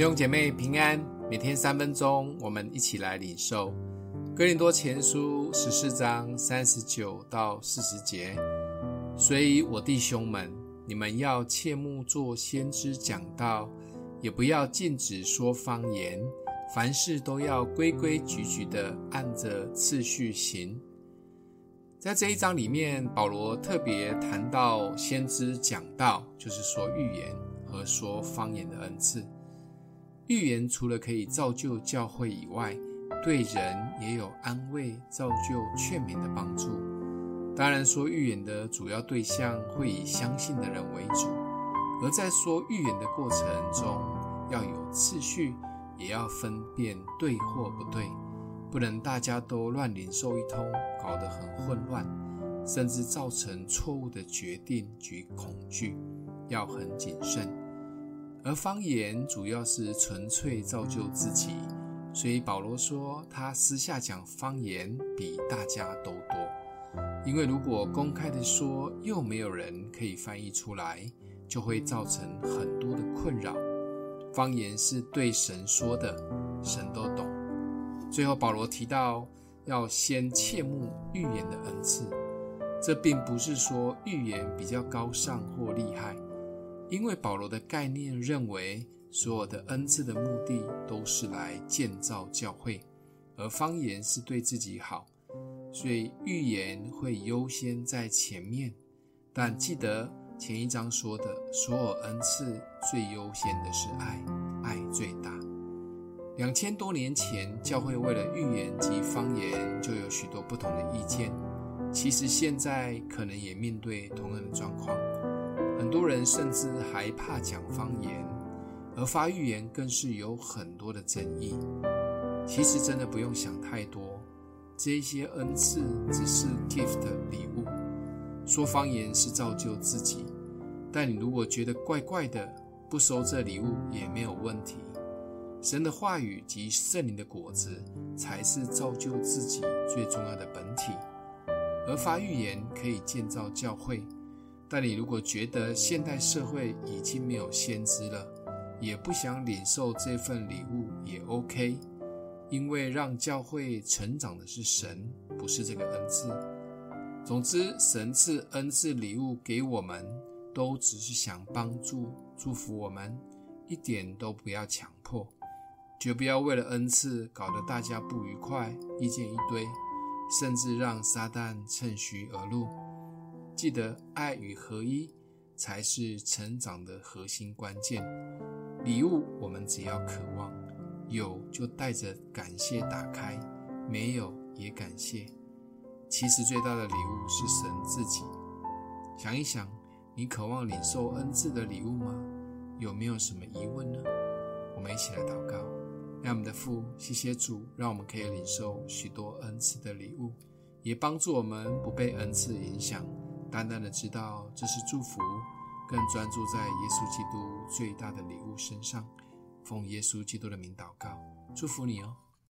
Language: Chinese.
弟兄姐妹平安，每天三分钟，我们一起来领受哥林多前书十四章三十九到四十节。所以我弟兄们，你们要切莫做先知讲道，也不要禁止说方言，凡事都要规规矩矩的按着次序行。在这一章里面，保罗特别谈到先知讲道，就是说预言和说方言的恩赐。预言除了可以造就教会以外，对人也有安慰、造就、劝勉的帮助。当然，说预言的主要对象会以相信的人为主，而在说预言的过程中，要有次序，也要分辨对或不对，不能大家都乱领受一通，搞得很混乱，甚至造成错误的决定及恐惧，要很谨慎。而方言主要是纯粹造就自己，所以保罗说他私下讲方言比大家都多。因为如果公开的说，又没有人可以翻译出来，就会造成很多的困扰。方言是对神说的，神都懂。最后保罗提到要先切慕预言的恩赐，这并不是说预言比较高尚或厉害。因为保罗的概念认为，所有的恩赐的目的都是来建造教会，而方言是对自己好，所以预言会优先在前面。但记得前一章说的，所有恩赐最优先的是爱，爱最大。两千多年前，教会为了预言及方言就有许多不同的意见，其实现在可能也面对同样的状况。很多人甚至还怕讲方言，而发预言更是有很多的争议。其实真的不用想太多，这些恩赐只是 gift 礼物。说方言是造就自己，但你如果觉得怪怪的，不收这礼物也没有问题。神的话语及圣灵的果子才是造就自己最重要的本体，而发预言可以建造教会。但你如果觉得现代社会已经没有先知了，也不想领受这份礼物也 OK，因为让教会成长的是神，不是这个恩赐。总之，神赐恩赐礼物给我们，都只是想帮助、祝福我们，一点都不要强迫，绝不要为了恩赐搞得大家不愉快，意见一堆，甚至让撒旦趁虚而入。记得爱与合一才是成长的核心关键。礼物我们只要渴望，有就带着感谢打开，没有也感谢。其实最大的礼物是神自己。想一想，你渴望领受恩赐的礼物吗？有没有什么疑问呢？我们一起来祷告。让我们的父，谢谢主，让我们可以领受许多恩赐的礼物，也帮助我们不被恩赐影响。淡淡的知道这是祝福，更专注在耶稣基督最大的礼物身上，奉耶稣基督的名祷告，祝福你哦。